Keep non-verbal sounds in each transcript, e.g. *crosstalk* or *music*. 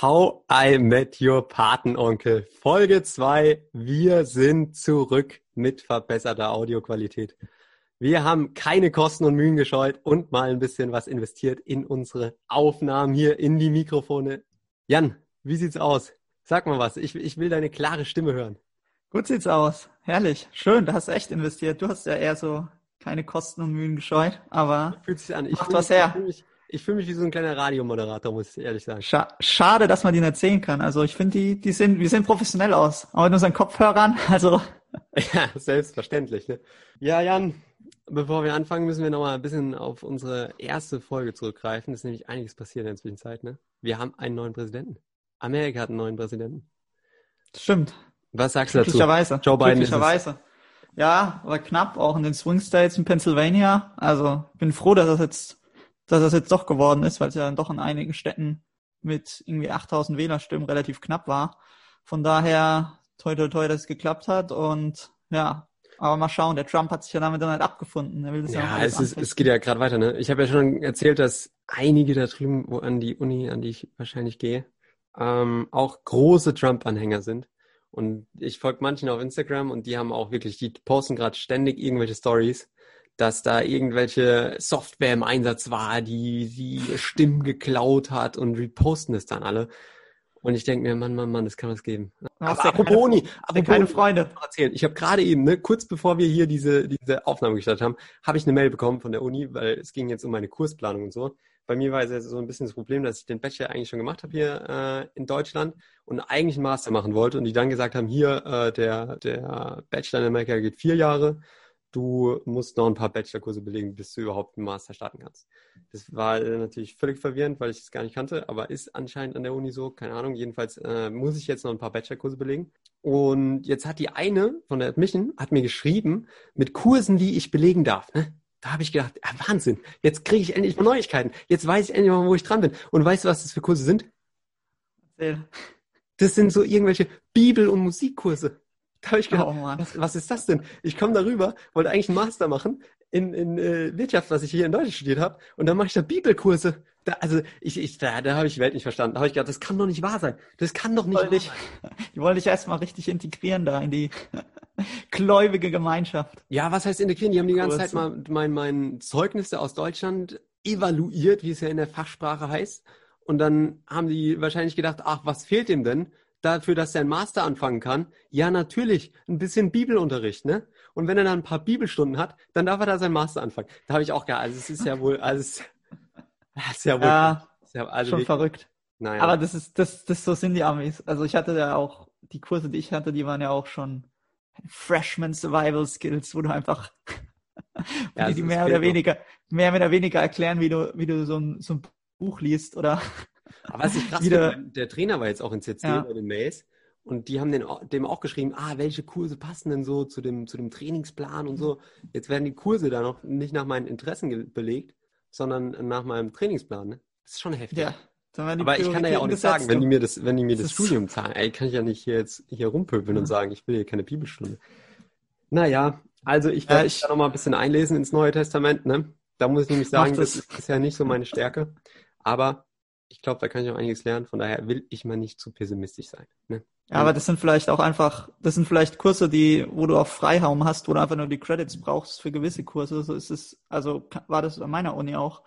How I Met Your Patenonkel. Folge 2. Wir sind zurück mit verbesserter Audioqualität. Wir haben keine Kosten und Mühen gescheut und mal ein bisschen was investiert in unsere Aufnahmen hier in die Mikrofone. Jan, wie sieht's aus? Sag mal was. Ich, ich will deine klare Stimme hören. Gut sieht's aus. Herrlich. Schön. Du hast echt investiert. Du hast ja eher so keine Kosten und Mühen gescheut, aber Fühlt sich an. Ich macht was her. Mich, ich fühl mich wie so ein kleiner Radiomoderator, muss ich ehrlich sagen. Scha schade, dass man nicht sehen kann. Also ich finde, die, die sehen, wir sehen professionell aus. Aber mit unseren Kopfhörern, *laughs* also Ja, selbstverständlich. Ne? Ja, Jan, bevor wir anfangen, müssen wir nochmal ein bisschen auf unsere erste Folge zurückgreifen. Es ist nämlich einiges passiert in der Zwischenzeit. Ne? Wir haben einen neuen Präsidenten. Amerika hat einen neuen Präsidenten. stimmt. Was sagst du dazu? Glücklicherweise. Joe Biden ist es. Glücklicherweise. Ja, aber knapp, auch in den Swing States in Pennsylvania. Also bin froh, dass das jetzt, dass das jetzt doch geworden ist, weil es ja dann doch in einigen Städten mit irgendwie 8000 Wählerstimmen relativ knapp war. Von daher, toi toi toi, dass es geklappt hat und ja, aber mal schauen, der Trump hat sich ja damit dann halt abgefunden. Er will das ja, Ja, es, ist, es geht ja gerade weiter. Ne? Ich habe ja schon erzählt, dass einige da drüben, wo an die Uni, an die ich wahrscheinlich gehe, ähm, auch große Trump-Anhänger sind. Und ich folge manchen auf Instagram und die haben auch wirklich, die posten gerade ständig irgendwelche Stories, dass da irgendwelche Software im Einsatz war, die die Stimmen geklaut hat und reposten es dann alle. Und ich denke mir, Mann, Mann, Mann, das kann was geben. Hast Aber apropos keine- apropos keine Freunde. erzählen. Ich habe gerade eben, ne, kurz bevor wir hier diese, diese Aufnahme gestartet haben, habe ich eine Mail bekommen von der Uni, weil es ging jetzt um meine Kursplanung und so. Bei mir war es ja so ein bisschen das Problem, dass ich den Bachelor eigentlich schon gemacht habe hier äh, in Deutschland und eigentlich einen Master machen wollte und die dann gesagt haben, hier, äh, der, der Bachelor in Amerika geht vier Jahre, du musst noch ein paar Bachelorkurse belegen, bis du überhaupt einen Master starten kannst. Das war äh, natürlich völlig verwirrend, weil ich es gar nicht kannte, aber ist anscheinend an der Uni so, keine Ahnung. Jedenfalls äh, muss ich jetzt noch ein paar Bachelorkurse belegen. Und jetzt hat die eine von der Admission hat mir geschrieben mit Kursen, die ich belegen darf. Ne? Da habe ich gedacht, ah, Wahnsinn, jetzt kriege ich endlich mal Neuigkeiten. Jetzt weiß ich endlich mal, wo ich dran bin. Und weißt du, was das für Kurse sind? Erzähl. Das sind so irgendwelche Bibel- und Musikkurse. *laughs* Da habe ich gedacht, Oh was, was ist das denn? Ich komme darüber, wollte eigentlich einen Master machen in, in äh, Wirtschaft, was ich hier in Deutschland studiert habe, und dann mache ich da Bibelkurse. Da, also ich, ich, da, da habe ich die Welt nicht verstanden. Da habe ich gedacht, das kann doch nicht wahr sein. Das kann doch nicht Wollte wahr *laughs* ich- sein. Die wollen dich erstmal richtig integrieren da in die *laughs* gläubige Gemeinschaft. Ja, was heißt integrieren? Die haben die ganze. Zeit mal mein, mein Zeugnisse aus Deutschland evaluiert, wie es ja in der Fachsprache heißt. Und dann haben die wahrscheinlich gedacht, ach, was fehlt ihm denn? Dafür, dass er einen Master anfangen kann? Ja, natürlich, ein bisschen Bibelunterricht, ne? Und wenn er dann ein paar Bibelstunden hat, dann darf er da seinen Master anfangen. Da habe ich auch gedacht, also es ist ja wohl, also es, *laughs* ist ja wohl, Ja, ist ja, also schon wirklich, verrückt. naja. Aber das ist, das, das, so sind die Amis. Also ich hatte ja auch, die Kurse, die ich hatte, die waren ja auch schon Freshman Survival Skills, wo du einfach, *laughs* Ja, die, die mehr oder weniger, mehr oder weniger erklären, wie du, wie du so ein, so ein Buch liest oder, Aber was ich krass wieder- finde, der Trainer war jetzt auch in CC Ja. bei den Mails und die haben den, dem auch geschrieben, ah, welche Kurse passen denn so zu dem, zu dem Trainingsplan und so. Jetzt werden die Kurse da noch nicht nach meinen Interessen belegt, sondern nach meinem Trainingsplan. Ne? Das ist schon heftig. ja. Aber ich kann da ja auch nicht sagen, wenn die mir das, wenn die mir das, Das Studium zahlen, ey, kann ich ja nicht hier jetzt hier rumpöbeln und Ja. sagen, ich will hier keine Bibelstunde. Naja, also ich Ja, werde ich- mich da noch mal ein bisschen einlesen ins Neue Testament, ne? Da muss ich nämlich sagen, das das. ist bisher nicht so meine Stärke. Aber ich glaube, da kann ich auch einiges lernen. Von daher will ich mal nicht zu pessimistisch sein. Ne? Ja, aber das sind vielleicht auch einfach, das sind vielleicht Kurse, die, wo du auch Freiraum hast, wo du einfach nur die Credits brauchst für gewisse Kurse. So ist es, also war das an meiner Uni auch.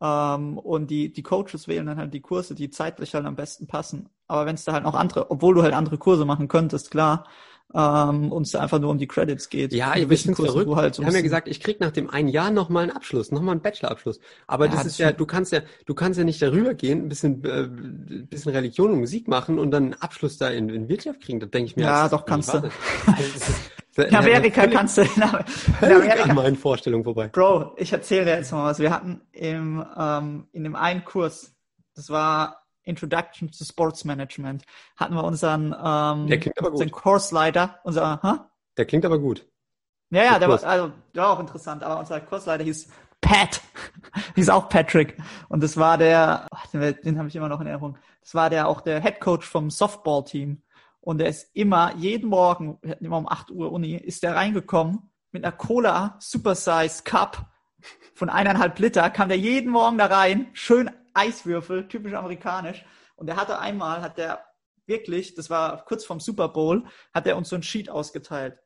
Ähm, und die, die Coaches wählen dann halt die Kurse, die zeitlich halt am besten passen. Aber wenn es da halt noch andere, obwohl du halt andere Kurse machen könntest, klar, ähm, und es da einfach nur um die Credits geht. Ja, ihr wisst verrückt. halt ein haben ja gesagt, ich krieg nach dem einen Jahr noch mal einen Abschluss, noch mal einen Bachelorabschluss. Aber Ja, das ist ja, du kannst ja, du kannst ja nicht darüber gehen, ein bisschen, äh, bisschen Religion und Musik machen und dann einen Abschluss da in, in Wirtschaft kriegen. Da denke ich mir, Ja, doch, kannst du. *laughs* in Amerika völlig- kannst du, in, in völlig an Amerika, meinen Vorstellungen vorbei. Bro, ich erzähle dir jetzt mal was. Wir hatten im, ähm, in dem einen Kurs, das war Introduction to Sports Management, hatten wir unseren, ähm, Der klingt aber gut. unseren Kursleiter, unser, hä? Der klingt aber gut. Ja, ja, Der der war, also, der war auch interessant, aber unser Kursleiter hieß Pat. *laughs* hieß auch Patrick. Und das war der, ach, den, den habe ich immer noch in Erinnerung. Das war der auch der Head Coach vom Softball-Team. Und der ist immer, jeden Morgen, wir hatten immer um 8 Uhr Uni, ist der reingekommen mit einer Cola Super Size Cup von eineinhalb Liter, kam der jeden Morgen da rein, schön Eiswürfel, typisch amerikanisch. Und er hatte einmal, hat der wirklich, das war kurz vorm Super Bowl, hat er uns so ein Sheet ausgeteilt.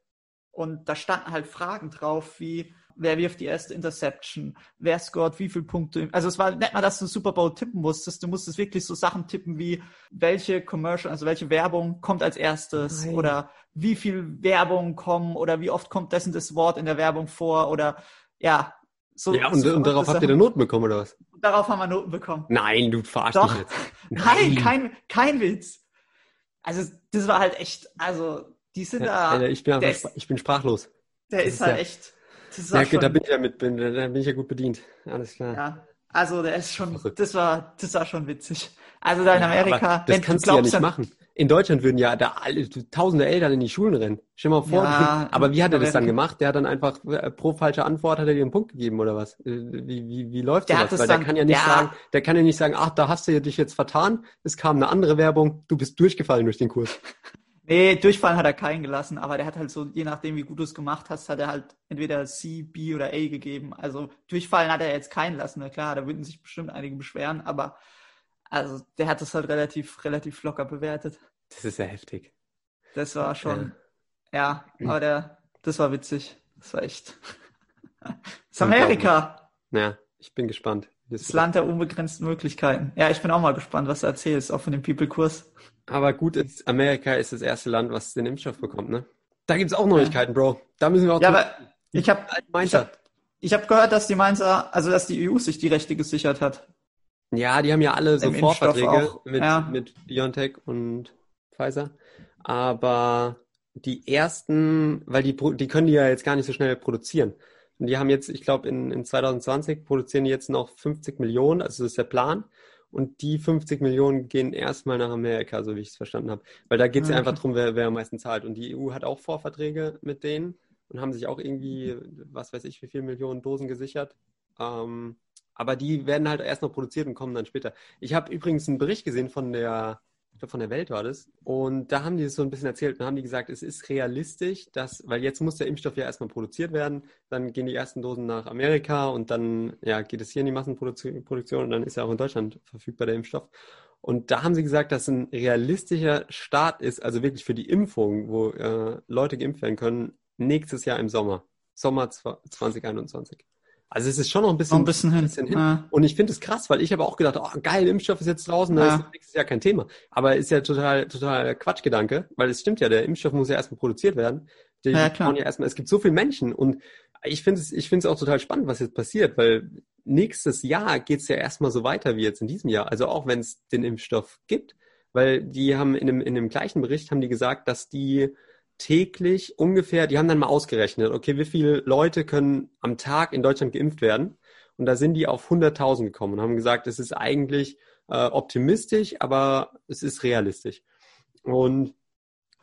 Und da standen halt Fragen drauf wie, wer wirft die erste Interception, wer scored wie viele Punkte. Also es war nicht mal, dass du Super Bowl tippen musstest, du musstest wirklich so Sachen tippen wie, welche Commercial, also welche Werbung kommt als erstes Nein. oder wie viel Werbung kommen oder wie oft kommt dessen das Wort in der Werbung vor oder ja, so, ja, und, so und darauf habt ihr dann Noten bekommen, oder was? Darauf haben wir Noten bekommen. Nein, du verarschst Doch. mich jetzt. *laughs* Nein, Nein kein, kein Witz. Also, das war halt echt, also, die sind ja, da. ich, bin einfach, ist, ich bin sprachlos. Der ist, ist halt ja, echt. Das ja, schon, da bin ich ja mit, bin, da bin ich ja gut bedient. Alles klar. Ja, also der ist schon, das war, das war schon witzig. Also da in Amerika, das kannst du ja nicht machen. In Deutschland würden ja da alle, tausende Eltern in die Schulen rennen. Stell mal vor. Ja, aber wie hat er das dann gemacht? Der hat dann einfach äh, pro falsche Antwort hat er dir einen Punkt gegeben oder was? Äh, wie, wie, wie läuft der das? Weil dann, der kann ja nicht ja. sagen, der kann ja nicht sagen, ach, da hast du dich jetzt vertan. Es kam eine andere Werbung. Du bist durchgefallen durch den Kurs. *laughs* Nee, durchfallen hat er keinen gelassen, aber der hat halt so, je nachdem, wie gut du es gemacht hast, hat er halt entweder C, B oder A gegeben. Also durchfallen hat er jetzt keinen lassen. Na klar, da würden sich bestimmt einige beschweren, aber also der hat das halt relativ, relativ locker bewertet. Das ist ja heftig. Das war schon, ja, ja aber der, das war witzig. Das war echt. Das *laughs* ist Amerika. Ja, ich bin gespannt. Das, das Land der unbegrenzten Möglichkeiten. Ja, ich bin auch mal gespannt, was du erzählst, auch von dem People-Kurs. Aber gut, ist, Amerika ist das erste Land, was den Impfstoff bekommt, ne? Da gibt's auch Neuigkeiten, Bro. Da müssen wir auch. Ja, aber ich habe ich hab, ich hab gehört, dass die Mainzer, also dass die EU sich die Rechte gesichert hat. Ja, die haben ja alle so Im Vorverträge mit, ja. mit BioNTech und Pfizer. Aber die ersten, weil die, die können die ja jetzt gar nicht so schnell produzieren. Und die haben jetzt, ich glaube, in, in 2020 produzieren die jetzt noch 50 Millionen, also das ist der Plan. Und die 50 Millionen gehen erstmal nach Amerika, so wie ich es verstanden habe. Weil da geht es ja, ja einfach darum, wer, wer am meisten zahlt. Und die EU hat auch Vorverträge mit denen und haben sich auch irgendwie, was weiß ich, wie viele Millionen Dosen gesichert. Ähm, aber die werden halt erst noch produziert und kommen dann später. Ich habe übrigens einen Bericht gesehen von der ich glaube von der Welt war das. Und da haben die es so ein bisschen erzählt und haben die gesagt, es ist realistisch, dass, weil jetzt muss der Impfstoff ja erstmal produziert werden, dann gehen die ersten Dosen nach Amerika und dann ja, geht es hier in die Massenproduktion und dann ist ja auch in Deutschland verfügbar der Impfstoff. Und da haben sie gesagt, dass ein realistischer Start ist, also wirklich für die Impfung, wo äh, Leute geimpft werden können, nächstes Jahr im Sommer. Sommer 2021. Also es ist schon noch ein bisschen, noch ein bisschen hin. Bisschen hin. Ja. Und ich finde es krass, weil ich habe auch gedacht, oh geil, Impfstoff ist jetzt draußen, da ja. ist nächstes Jahr kein Thema. Aber ist ja total, total Quatschgedanke, weil es stimmt ja, der Impfstoff muss ja erstmal produziert werden. Die ja, klar. ja erstmal, es gibt so viele Menschen und ich finde es, ich finde es auch total spannend, was jetzt passiert, weil nächstes Jahr geht es ja erstmal so weiter wie jetzt in diesem Jahr. Also auch wenn es den Impfstoff gibt, weil die haben in dem, in dem gleichen Bericht haben die gesagt, dass die täglich ungefähr, die haben dann mal ausgerechnet, okay, wie viele Leute können am Tag in Deutschland geimpft werden? Und da sind die auf 100.000 gekommen und haben gesagt, es ist eigentlich äh, optimistisch, aber es ist realistisch. Und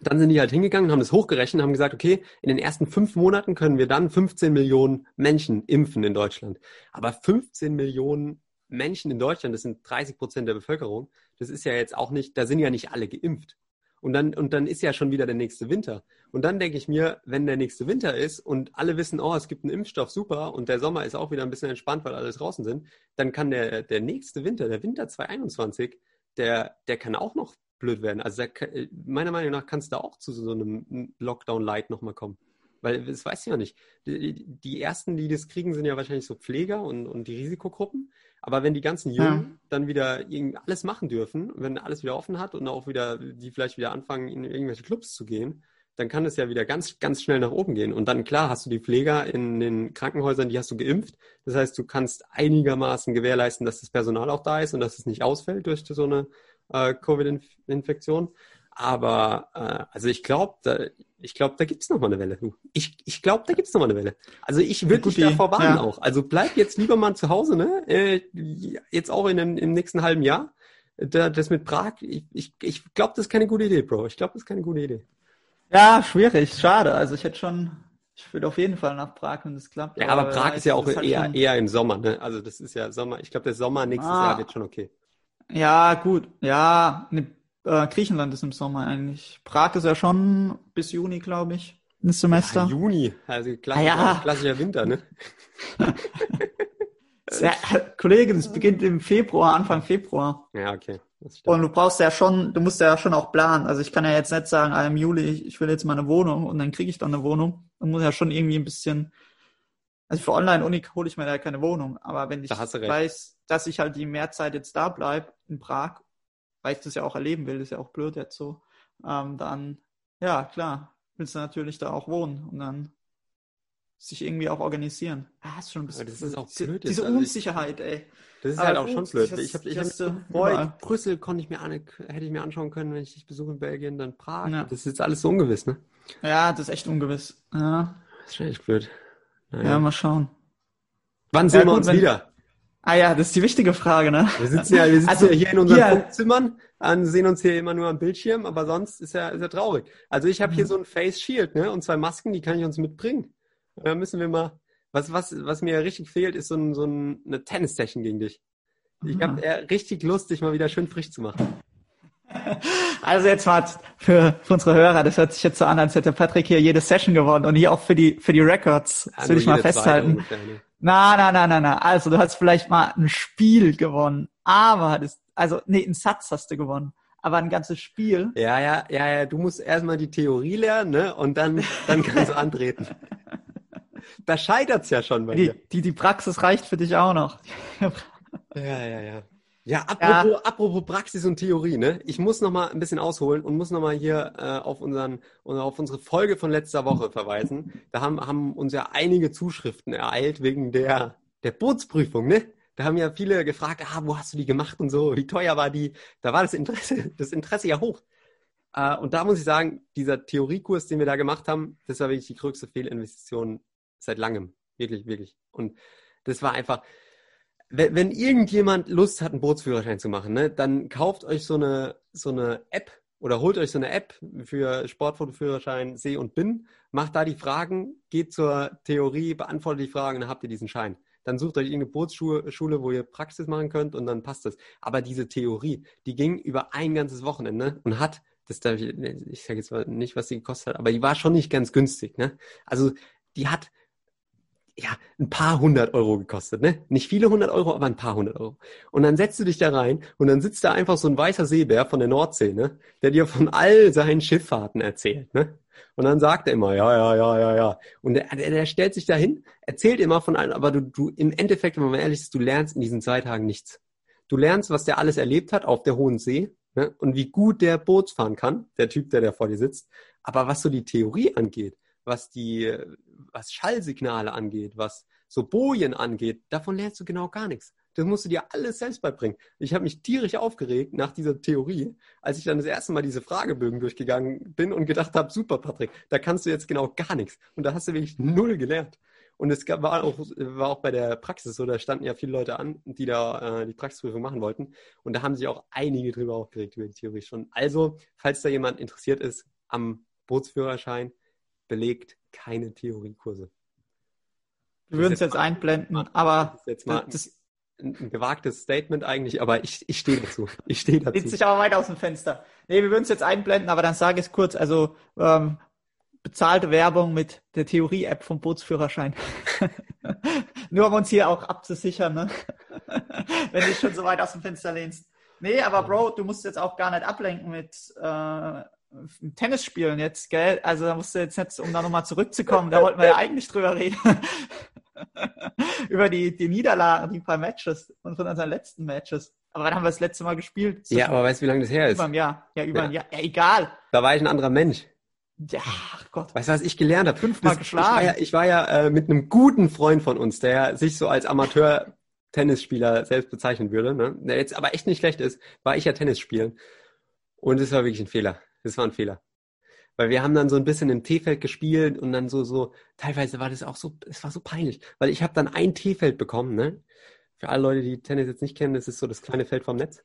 dann sind die halt hingegangen, haben das hochgerechnet, haben gesagt, okay, in den ersten fünf Monaten können wir dann 15 Millionen Menschen impfen in Deutschland. Aber 15 Millionen Menschen in Deutschland, das sind 30 Prozent der Bevölkerung, das ist ja jetzt auch nicht, da sind ja nicht alle geimpft. Und dann, und dann ist ja schon wieder der nächste Winter. Und dann denke ich mir, wenn der nächste Winter ist und alle wissen, oh, es gibt einen Impfstoff, super, und der Sommer ist auch wieder ein bisschen entspannt, weil alle draußen sind, dann kann der, der nächste Winter, der Winter 2021, der, der kann auch noch blöd werden. Also der, meiner Meinung nach kann es da auch zu so einem Lockdown-Light nochmal kommen. Weil das weiß ich ja nicht. Die, die, ersten, die das kriegen, sind ja wahrscheinlich so Pfleger und, und die Risikogruppen. Aber wenn die ganzen Jungen ja. dann wieder alles machen dürfen, wenn alles wieder offen hat und auch wieder, die vielleicht wieder anfangen, in irgendwelche Clubs zu gehen, dann kann es ja wieder ganz, ganz schnell nach oben gehen. Und dann, klar, hast du die Pfleger in den Krankenhäusern, die hast du geimpft. Das heißt, du kannst einigermaßen gewährleisten, dass das Personal auch da ist und dass es nicht ausfällt durch so eine äh, Covid-Infektion. Aber äh, also ich glaube, da, ich glaube, da gibt's noch mal eine Welle. Ich, ich glaube, da gibt's noch mal eine Welle. Also ich würde dich davor warnen ja. auch. Also bleib jetzt lieber mal zu Hause, ne? Äh, jetzt auch in dem, im nächsten halben Jahr. Da, das mit Prag, ich, ich, ich glaube, das ist keine gute Idee, Bro. Ich glaube, das ist keine gute Idee. Ja, schwierig, schade. Also ich hätte schon, ich würde auf jeden Fall nach Prag, wenn das klappt. Ja, aber, aber Prag ist ja auch halt eher, eher im Sommer, ne? Also das ist ja Sommer. Ich glaube, der Sommer nächstes ah. Jahr wird schon okay. Ja, gut. Ja, ne, äh, Griechenland ist im Sommer eigentlich. Prag ist ja schon bis Juni, glaube ich, ein Semester. Ja, Juni, also klassischer, ah, ja. klassischer Winter, ne? *laughs* ja, Kollege, das beginnt im Februar, Anfang Februar. Ja, okay. Und du brauchst ja schon, du musst ja schon auch planen. Also ich kann ja jetzt nicht sagen, ah, im Juli, ich, will jetzt mal eine Wohnung und dann kriege ich dann eine Wohnung und muss ja schon irgendwie ein bisschen, also für Online-Uni hole ich mir da keine Wohnung. Aber wenn ich Da weiß, dass ich halt die Mehrzeit jetzt da bleib in Prag, weil ich das ja auch erleben will, ist ja auch blöd jetzt so, ähm, dann, ja, klar, willst du natürlich da auch wohnen und dann sich irgendwie auch organisieren. Ah, ist schon ein bisschen Aber das ist auch diese, blöd diese Also ich- Unsicherheit, ey. Das ist Aber halt auch gut, schon blöd. das- Ich habe ich hab boah, überall. Brüssel konnte ich mir an, hätte ich mir anschauen können, wenn ich dich besuche in Belgien, dann Prag. Ja. Das ist jetzt alles so ungewiss, ne? Ja, das ist echt ungewiss. Ja, Das ist schon echt blöd. Naja. ja mal schauen. Wann sehen Ja, wir gut, uns wenn- wieder? Ah ja, das ist die wichtige Frage, ne? Wir sitzen ja, wir sitzen Also, ja hier in unseren hier- Funkzimmern, an, sehen uns hier immer nur am Bildschirm, aber sonst ist ja, ist ja traurig. Also ich habe hier Mhm. so ein Face Shield, ne? Und zwei Masken, die kann ich uns mitbringen. Da müssen wir mal. Was, was, was mir richtig fehlt, ist so, ein, so ein, eine Tennis-Session gegen dich. Ich habe eher richtig Lust, dich mal wieder schön frisch zu machen. Also jetzt mal für, für unsere Hörer, das hört sich jetzt so an, als hätte Patrick hier jede Session gewonnen und hier auch für die für die Records. Das Ja, will ich mal festhalten. ungefähr, ne? Na, na, na, na, na. Also du hast vielleicht mal ein Spiel gewonnen, aber hattest, also nee, einen Satz hast du gewonnen, aber ein ganzes Spiel. Ja, ja, ja, ja, du musst erstmal die Theorie lernen, ne? Und dann, dann kannst du antreten. *laughs* Da scheitert's ja schon bei Die, dir. die, die Praxis reicht für dich auch noch. Ja, ja, ja. Ja, apropos, apropos Praxis und Theorie, ne? Ich muss noch mal ein bisschen ausholen und muss noch mal hier äh, auf unseren auf unsere Folge von letzter Woche verweisen. Da haben, haben uns ja einige Zuschriften ereilt wegen der der Bootsprüfung, ne? Da haben ja viele gefragt, ah, wo hast du die gemacht und so, wie teuer war die? Da war das Interesse, *laughs* das Interesse ja hoch. Äh, und da muss ich sagen, dieser Theoriekurs, den wir da gemacht haben, das war wirklich die größte Fehlinvestition seit langem. Wirklich, wirklich. Und das war einfach, wenn, wenn irgendjemand Lust hat, einen Bootsführerschein zu machen, ne, dann kauft euch so eine, so eine App oder holt euch so eine App für Sportfotoführerschein See und Bin, macht da die Fragen, geht zur Theorie, beantwortet die Fragen, dann habt ihr diesen Schein. Dann sucht euch irgendeine Bootsschule, Schule, wo ihr Praxis machen könnt und dann passt das. Aber diese Theorie, die ging über ein ganzes Wochenende und hat, das darf ich, ich sage jetzt mal nicht, was sie gekostet hat, aber die war schon nicht ganz günstig. Ne? Also die hat ja, ein paar hundert Euro gekostet, ne? Nicht viele hundert Euro, aber ein paar hundert Euro. Und dann setzt du dich da rein und dann sitzt da einfach so ein weißer Seebär von der Nordsee, ne? Der dir von all seinen Schifffahrten erzählt, ne? Und dann sagt er immer, ja, ja, ja, ja, ja. Und der, der, stellt sich dahin, erzählt immer von einem, aber du, du, im Endeffekt, wenn man ehrlich ist, du lernst in diesen zwei Tagen nichts. Du lernst, was der alles erlebt hat auf der Hohen See, ne? Und wie gut der Boot fahren kann, der Typ, der da vor dir sitzt. Aber was so die Theorie angeht, was die, was Schallsignale angeht, was so Bojen angeht, davon lernst du genau gar nichts. Das musst du dir alles selbst beibringen. Ich habe mich tierisch aufgeregt nach dieser Theorie, als ich dann das erste Mal diese Fragebögen durchgegangen bin und gedacht habe, super Patrick, da kannst du jetzt genau gar nichts. Und da hast du wirklich null gelernt. Und es gab, war, auch, war auch bei der Praxis so, da standen ja viele Leute an, die da äh, die Praxisprüfung machen wollten. Und da haben sich auch einige drüber aufgeregt über die Theorie schon. Also, falls da jemand interessiert ist am Bootsführerschein, belegt keine Theoriekurse. Wir würden es jetzt einblenden, Das aber ist jetzt mal das ein, ein gewagtes Statement eigentlich, aber ich, ich stehe dazu. Ich stehe dazu. zieht sich aber weit aus dem Fenster. Nee, wir würden es jetzt einblenden, aber dann sage ich es kurz, also ähm, bezahlte Werbung mit der Theorie-App vom Bootsführerschein. *laughs* Nur um uns hier auch abzusichern, ne? *laughs* wenn du schon so weit aus dem Fenster lehnst. Nee, aber Bro, du musst jetzt auch gar nicht ablenken mit äh, Tennis spielen jetzt, gell? Also da musst du jetzt nicht, um da nochmal zurückzukommen, da wollten wir ja eigentlich drüber reden. *laughs* Über die, die Niederlagen, die paar Matches und von unseren letzten Matches. Aber wann haben wir das letzte Mal gespielt? Ja, aber weißt du, wie lange das her ist? Über ein Jahr. Ja, über Ja. ein Jahr. Ja, egal. Da war ich ein anderer Mensch. Ja, ach Gott. Weißt du, was ich gelernt habe? Fünfmal Das- geschlagen. Ich war ja, ich war ja äh, mit einem guten Freund von uns, der sich so als Amateur-Tennisspieler selbst bezeichnen würde, ne? der jetzt aber echt nicht schlecht ist, war ich ja Tennis spielen. Und es war wirklich ein Fehler. Das war ein Fehler. Weil wir haben dann so ein bisschen im T-Feld gespielt und dann so, so, teilweise war das auch so, es war so peinlich, weil ich habe dann ein T-Feld bekommen, ne? Für alle Leute, die Tennis jetzt nicht kennen, das ist so das kleine Feld vom Netz.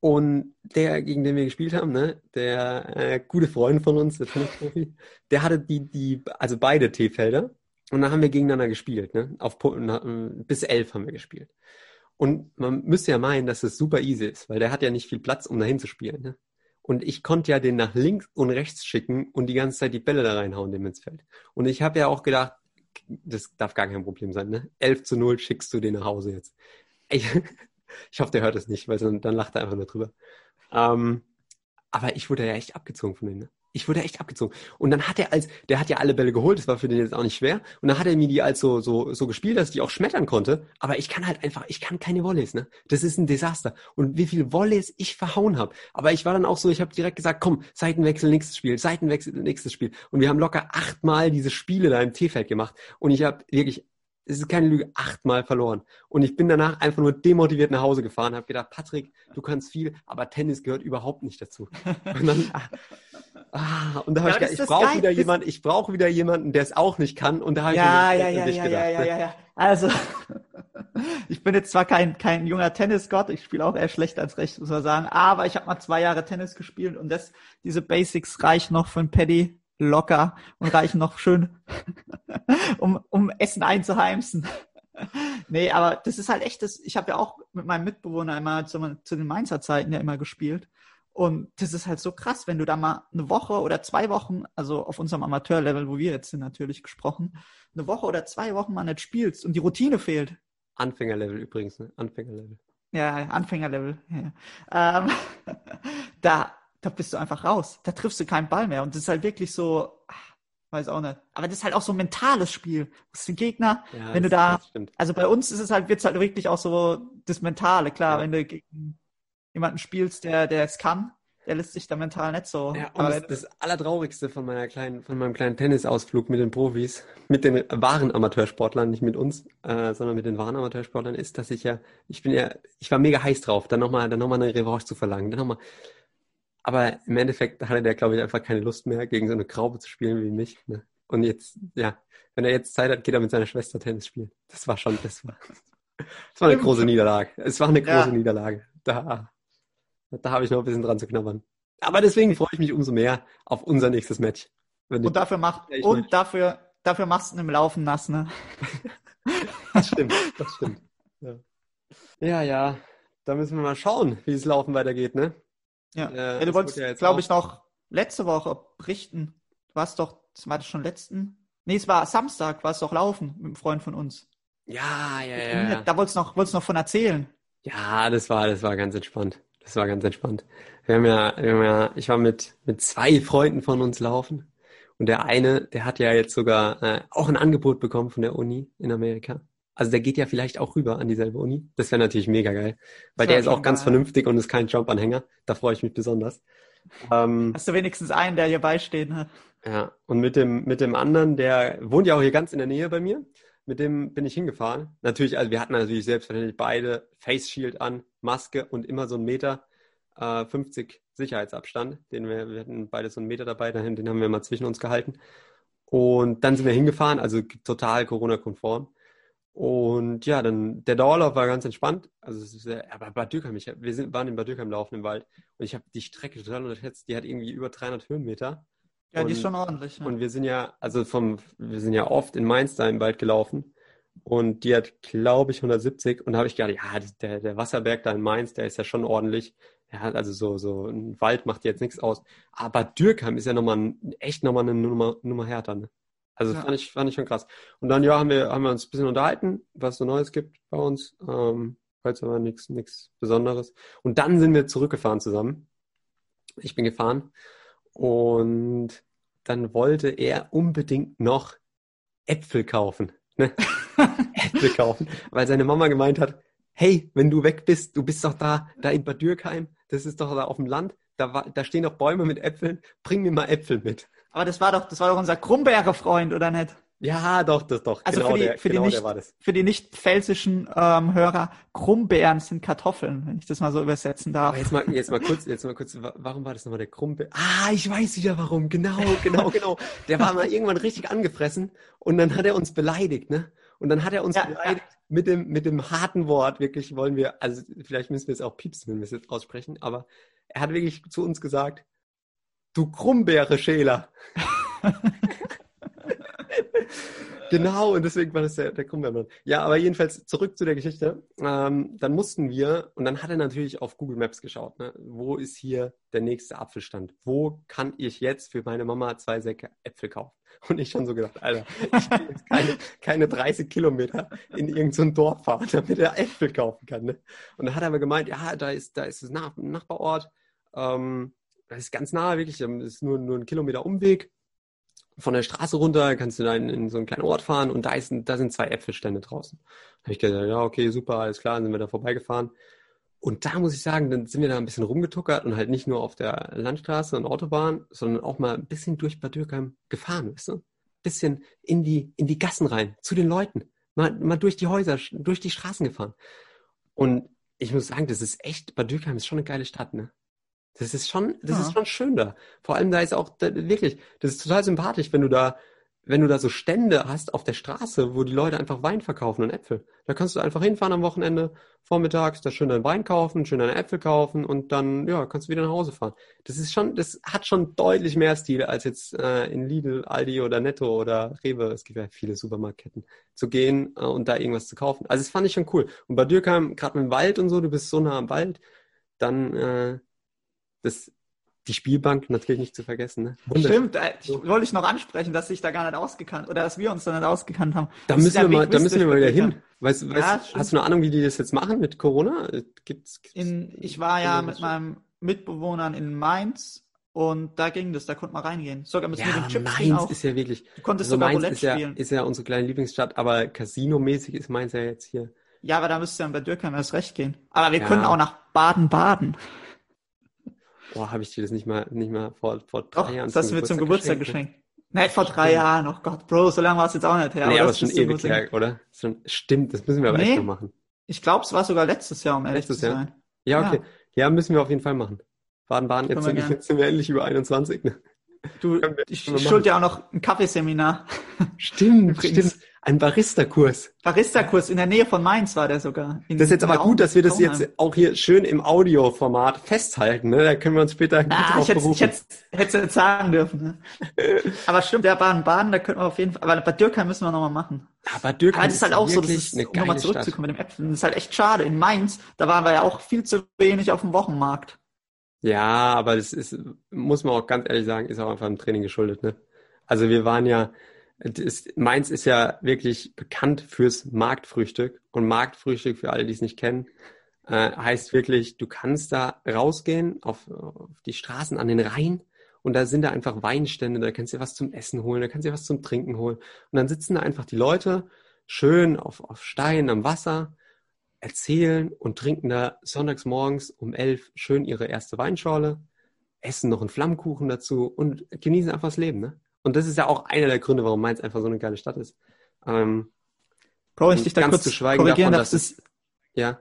Und der, gegen den wir gespielt haben, ne, der äh, gute Freund von uns, der Tennisprofi, der hatte die, die, also beide T-Felder. Und dann haben wir gegeneinander gespielt, ne? Auf bis elf haben wir gespielt. Und man müsste ja meinen, dass es super easy ist, weil der hat ja nicht viel Platz, um dahin zu spielen. Ne? Und ich konnte ja den nach links und rechts schicken und die ganze Zeit die Bälle da reinhauen, dem ins Feld. Und ich habe ja auch gedacht, das darf gar kein Problem sein, ne? 11 zu 0 schickst du den nach Hause jetzt. Ich, *laughs* Ich hoffe, der hört es nicht, weil dann, dann lacht er einfach nur drüber. Ähm, aber ich wurde ja echt abgezogen von denen. Ne? Ich wurde echt abgezogen. Und dann hat er als, der hat ja alle Bälle geholt, das war für den jetzt auch nicht schwer. Und dann hat er mir die als so, so, so gespielt, dass ich die auch schmettern konnte. Aber ich kann halt einfach, ich kann keine Volleys, ne? Das ist ein Desaster. Und wie viele Volleys ich verhauen habe. Aber ich war dann auch so, ich habe direkt gesagt, komm, Seitenwechsel, nächstes Spiel, Seitenwechsel, nächstes Spiel. Und wir haben locker achtmal diese Spiele da im T-Feld gemacht. Und ich habe wirklich es ist keine Lüge, achtmal verloren. Und ich bin danach einfach nur demotiviert nach Hause gefahren, habe gedacht, Patrick, du kannst viel, aber Tennis gehört überhaupt nicht dazu. *laughs* Und dann, ah, und da habe ja, ich gedacht, ich brauche wieder jemanden, ich brauche wieder jemanden, der es auch nicht kann. Und da habe ja, ich mir ja, ja, ja, gedacht. Ja, ja, ja, Also, *laughs* ich bin jetzt zwar kein, kein junger Tennisgott, ich spiele auch eher schlecht als recht, muss man sagen, aber ich habe mal zwei Jahre Tennis gespielt und das, diese Basics reichen noch für ein Paddy locker und reichen noch schön, *laughs* um, um Essen einzuheimsen. *laughs* nee, aber das ist halt echt das, ich habe ja auch mit meinem Mitbewohner immer zu, zu den Mainzer Zeiten ja immer gespielt. Und das ist halt so krass, wenn du da mal eine Woche oder zwei Wochen, also auf unserem Amateurlevel, wo wir jetzt sind natürlich gesprochen, eine Woche oder zwei Wochen mal nicht spielst und die Routine fehlt. Anfängerlevel übrigens, ne? Anfängerlevel. Ja, Anfängerlevel. Ja. Ähm, *laughs* da, da bist du einfach raus. Da triffst du keinen Ball mehr. Und das ist halt wirklich so, ach, weiß auch nicht. Aber das ist halt auch so ein mentales Spiel. Das ist ein Gegner, ja, wenn du da, also bei uns ist es halt, wird es halt wirklich auch so das Mentale. Klar, ja. wenn du gegen jemanden spielst, der, der es kann, der lässt sich da mental nicht so. Ja, und das, das Allertraurigste von meiner kleinen, von meinem kleinen Tennisausflug mit den Profis, mit den wahren Amateursportlern, nicht mit uns, äh, sondern mit den wahren Amateursportlern, ist, dass ich ja, ich bin ja, ich war mega heiß drauf, dann nochmal, dann nochmal eine Revanche zu verlangen, dann nochmal aber im Endeffekt hatte der, glaube ich, einfach keine Lust mehr, gegen so eine Graube zu spielen wie mich. Ne? Und jetzt, ja, wenn er jetzt Zeit hat, geht er mit seiner Schwester Tennis spielen. Das war schon, das war, das war eine große Niederlage. Es war eine große ja. Niederlage. Da, da habe ich noch ein bisschen dran zu knabbern. Aber deswegen freue ich mich umso mehr auf unser nächstes Match. und dafür macht, und dafür, dafür machst du ihn im Laufen nass, ne? das stimmt, das stimmt. Ja. ja, ja. Da müssen wir mal schauen, wie es Laufen weitergeht, ne? Ja, äh, ja du wolltest, ja glaube ich, noch letzte Woche berichten. Du warst doch, das war das schon letzten? Nee, es war Samstag, warst doch laufen mit einem Freund von uns. Ja, ja, ja. ja. Da wolltest du noch, wolltest noch von erzählen. Ja, das war, das war ganz entspannt. Das war ganz entspannt. Wir haben ja, wir haben ja, ich war mit, mit zwei Freunden von uns laufen. Und der eine, der hat ja jetzt sogar äh, auch ein Angebot bekommen von der Uni in Amerika. Also der geht ja vielleicht auch rüber an dieselbe Uni. Das wäre natürlich mega geil. Weil der ist auch ganz geil. vernünftig und ist kein Jump-Anhänger. Da freue ich mich besonders. Ähm, Hast du wenigstens einen, der hier beistehen hat? Ja, und mit dem, mit dem anderen, der wohnt ja auch hier ganz in der Nähe bei mir. Mit dem bin ich hingefahren. Natürlich, also wir hatten natürlich selbstverständlich beide Face Shield an, Maske und immer so einen Meter äh, 50 Sicherheitsabstand. Den wir, wir hatten beide so einen Meter dabei, den haben wir mal zwischen uns gehalten. Und dann sind wir hingefahren, also total Corona-konform. Und ja, dann der Dauerlauf war ganz entspannt. Also es ist, aber Bad Dürkheim, ich, wir sind, waren in Bad Dürkheim laufen im Wald und ich habe die Strecke total unterschätzt. Die hat irgendwie über 300 Höhenmeter. Ja, und, die ist schon ordentlich. Ja. Und wir sind ja, also vom, wir sind ja oft in Mainz da im Wald gelaufen und die hat, glaube ich, 170 und da habe ich gedacht, ja, der, der Wasserberg da in Mainz, der ist ja schon ordentlich. Ja, also so, so ein Wald macht jetzt nichts aus. Aber Dürkheim ist ja nochmal, echt nochmal eine Nummer, Nummer härter, ne? Also ja. fand, ich, fand ich schon krass. Und dann, ja, haben wir, haben wir uns ein bisschen unterhalten, was so Neues gibt bei uns. Ähm, heute aber nichts nichts Besonderes. Und dann sind wir zurückgefahren zusammen. Ich bin gefahren und dann wollte er unbedingt noch Äpfel kaufen. Ne? *laughs* Äpfel kaufen, weil seine Mama gemeint hat, hey, wenn du weg bist, du bist doch da, da in Bad Dürkheim, das ist doch da auf dem Land, da, da stehen doch Bäume mit Äpfeln, bring mir mal Äpfel mit. Aber das war doch, das war doch unser Krummbeere-Freund, oder nicht? Ja, doch, das doch. Also genau für die, der, für genau die nicht, für die nicht pfälzischen ähm, Hörer, Krummbeeren sind Kartoffeln, wenn ich das mal so übersetzen darf. Aber jetzt mal, jetzt mal kurz, jetzt mal kurz, warum war das nochmal der Krummbeer? Ah, ich weiß wieder warum. Genau, genau, genau. Der war mal irgendwann richtig angefressen und dann hat er uns beleidigt, ne? Und dann hat er uns ja, beleidigt ja. mit dem, mit dem harten Wort. Wirklich wollen wir, also vielleicht müssen wir es auch piepsen, wenn wir es jetzt aussprechen, aber er hat wirklich zu uns gesagt, Du Krummbeere, Schäler. *laughs* Genau, und deswegen war das der, der Krummbeermann. Ja, aber jedenfalls zurück zu der Geschichte. Ähm, dann mussten wir, und dann hat er natürlich auf Google Maps geschaut, ne? wo ist hier der nächste Apfelstand? Wo kann ich jetzt für meine Mama zwei Säcke Äpfel kaufen? Und ich schon so gedacht, Alter, ich will jetzt keine, keine 30 Kilometer in irgendein so Dorf fahren, damit er Äpfel kaufen kann. Ne? Und dann hat er aber gemeint, ja, da ist, da ist das Nach Nachbarort, ähm, das ist ganz nah, wirklich, das ist nur, nur ein Kilometer Umweg von der Straße runter, kannst du da in, so einen kleinen Ort fahren und da, ist, da sind zwei Äpfelstände draußen. Da habe ich gesagt, ja, okay, super, alles klar, dann sind wir da vorbeigefahren. Und da muss ich sagen, dann sind wir da ein bisschen rumgetuckert und halt nicht nur auf der Landstraße und Autobahn, sondern auch mal ein bisschen durch Bad Dürkheim gefahren, weißt du? Bisschen in die, in die Gassen rein, zu den Leuten. Mal, mal durch die Häuser, durch die Straßen gefahren. Und ich muss sagen, das ist echt, Bad Dürkheim ist schon eine geile Stadt, ne? Das ist schon, das ja. ist schon schön da. Vor allem da ist auch da, wirklich, das ist total sympathisch, wenn du da, wenn du da so Stände hast auf der Straße, wo die Leute einfach Wein verkaufen und Äpfel. Da kannst du einfach hinfahren am Wochenende, vormittags, da schön deinen Wein kaufen, schön deine Äpfel kaufen und dann, ja, kannst du wieder nach Hause fahren. Das ist schon, das hat schon deutlich mehr Stil als jetzt äh, in Lidl, Aldi oder Netto oder Rewe, es gibt ja viele Supermarktketten, zu gehen äh, und da irgendwas zu kaufen. Also das fand ich schon cool. Und bei Dürkheim, gerade mit dem Wald und so, du bist so nah am Wald, dann, äh, das, die Spielbank natürlich nicht zu vergessen. Ne? Stimmt, äh, ich, wollte ich noch ansprechen, dass sich da gar nicht ausgekannt oder dass wir uns da nicht ausgekannt haben. Da müssen wir mal, da müssen wir mal wieder hin. Weißt, weißt, ja, hast du eine Ahnung, wie die das jetzt machen mit Corona? Gibt's, gibt's in, ich war ja mit meinem Mitbewohnern in Mainz und da ging das, da konnte man reingehen. Sogar mit, ja, mit Chip Mainz auch. ist ja wirklich. Du konntest also sogar Mainz Roulette ist ja, spielen. ist ja unsere kleine Lieblingsstadt, aber Casino-mäßig ist Mainz ja jetzt hier. Ja, aber da müsste ja bei Dürkheim erst recht gehen. Aber wir ja. können auch nach Baden-Baden. Boah, habe ich dir das nicht mal, nicht mal vor, vor drei Doch, Jahren das hast du mir zum Geburtstag geschenkt. Ne? Nein, vor drei Stimmt. Jahren. Oh Gott, Bro, so lange war es jetzt auch nicht her. Nee, aber es ist schon ewig her, oder? Stimmt, das müssen wir aber nee, echt noch machen. Ich glaube, es war sogar letztes Jahr, um ehrlich letztes zu sein. Jahr? Ja, okay. Ja. ja, müssen wir auf jeden Fall machen. Baden-Baden, jetzt, sind, jetzt *laughs* sind wir endlich über 21. Ne? Du, ich, schuld ja auch noch ein Kaffeeseminar. Stimmt, *laughs* stimmt. Ein Barista-Kurs. Barista-Kurs in der Nähe von Mainz war der sogar. In, das ist jetzt aber gut, dass wir das jetzt auch hier schön im Audioformat festhalten. Ne? Da können wir uns später ah, ich hätte, ich hätte, hätte jetzt sagen dürfen. Ne? *laughs* aber stimmt, der Baden-Baden, da könnten wir auf jeden Fall, aber bei Dürkheim müssen wir nochmal machen. Aber Dürkheim aber das ist halt auch so, das ist, um nochmal zurückzukommen mit dem Äpfeln, das ist halt echt schade. In Mainz, da waren wir ja auch viel zu wenig auf dem Wochenmarkt. Ja, aber das ist, muss man auch ganz ehrlich sagen, ist auch einfach im Training geschuldet. Ne? Also wir waren ja, das, Mainz ist ja wirklich bekannt fürs Marktfrühstück. Und Marktfrühstück, für alle, die es nicht kennen, äh, heißt wirklich, du kannst da rausgehen auf, auf die Straßen an den Rhein und da sind da einfach Weinstände, da kannst du dir was zum Essen holen, da kannst du dir was zum Trinken holen. Und dann sitzen da einfach die Leute schön auf, auf Steinen am Wasser, erzählen und trinken da sonntags morgens um elf schön ihre erste Weinschorle, essen noch einen Flammkuchen dazu und genießen einfach das Leben. Ne? Und das ist ja auch einer der Gründe, warum Mainz einfach so eine geile Stadt ist. Ähm, Brauche ich dich da kurz zu schweigen korrigieren, davon, dass es ja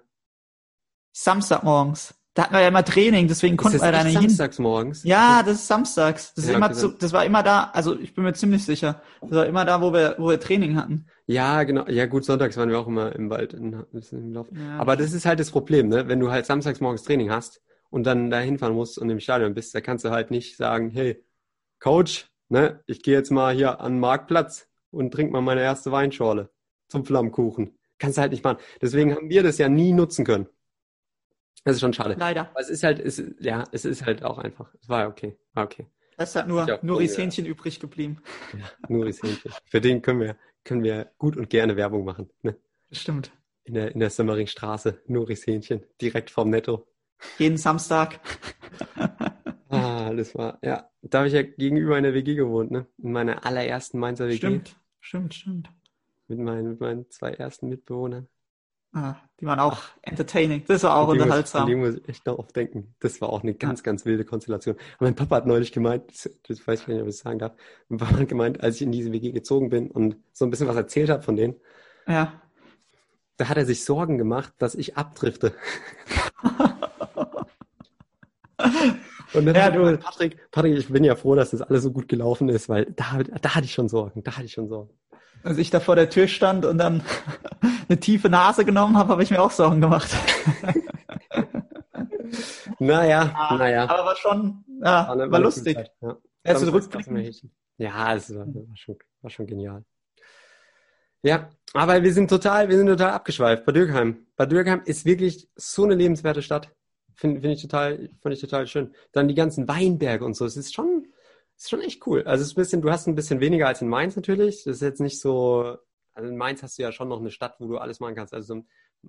Samstagmorgens. Da hatten wir ja immer Training, deswegen konnten wir da nicht hin. Samstags morgens? Ja, das ist samstags. Das, ist ja, immer zu, das war immer da, also ich bin mir ziemlich sicher, das war immer da, wo wir, wo wir Training hatten. Ja, genau. Ja, gut, sonntags waren wir auch immer im Wald in, im Lauf. Ja, Aber das ist halt das Problem, ne? Wenn du halt samstags morgens Training hast und dann da hinfahren musst und im Stadion bist, da kannst du halt nicht sagen, hey, Coach, ne, ich gehe jetzt mal hier an den Marktplatz und trink mal meine erste Weinschorle zum Flammkuchen. Kannst du halt nicht machen. Deswegen haben wir das ja nie nutzen können. Das ist schon schade. Leider. Aber es ist halt, es, ja, es ist halt auch einfach. Es war okay. War okay. Es hat nur Nuris Hähnchen übrig geblieben. Ja, Nuris Hähnchen. Für den können wir, können wir gut und gerne Werbung machen. Ne? Stimmt. In der, in der Sömmeringstraße. Nuris Hähnchen. Direkt vom Netto. Jeden Samstag. *laughs* ah, das war, ja. Da habe ich ja gegenüber in der WG gewohnt, ne? In meiner allerersten Mainzer WG. Stimmt, stimmt, stimmt. Mit meinen, mit meinen zwei ersten Mitbewohnern. Ah, die waren auch entertaining. Das war auch unterhaltsam. An die muss ich echt noch oft denken. Das war auch eine ganz, ganz wilde Konstellation. Und mein Papa hat neulich gemeint, das, das weiß ich nicht, ob ich das sagen darf, mein Papa hat gemeint, als ich in diese WG gezogen bin und so ein bisschen was erzählt habe von denen, ja. da hat er sich Sorgen gemacht, dass ich abdrifte. *laughs* Und dann ja, du, Patrick, Patrick, ich bin ja froh, dass das alles so gut gelaufen ist, weil da, da hatte ich schon Sorgen, da hatte ich schon Sorgen. Als ich da vor der Tür stand und dann *laughs* eine tiefe Nase genommen habe, habe ich mir auch Sorgen gemacht. *laughs* naja, ja, naja. Aber war schon, ja, war, war lustig. Zeit, ja. Erst. Ja, es war, war, schon, war schon genial. Ja, aber wir sind total, wir sind total abgeschweift. Bad Dürkheim. Bad Dürkheim ist wirklich so eine lebenswerte Stadt. Finde find ich total, fand ich total schön. Dann die ganzen Weinberge und so. Es ist schon, ist schon echt cool. Also es ist ein bisschen, du hast ein bisschen weniger als in Mainz natürlich. Das ist jetzt nicht so, also in Mainz hast du ja schon noch eine Stadt, wo du alles machen kannst. Also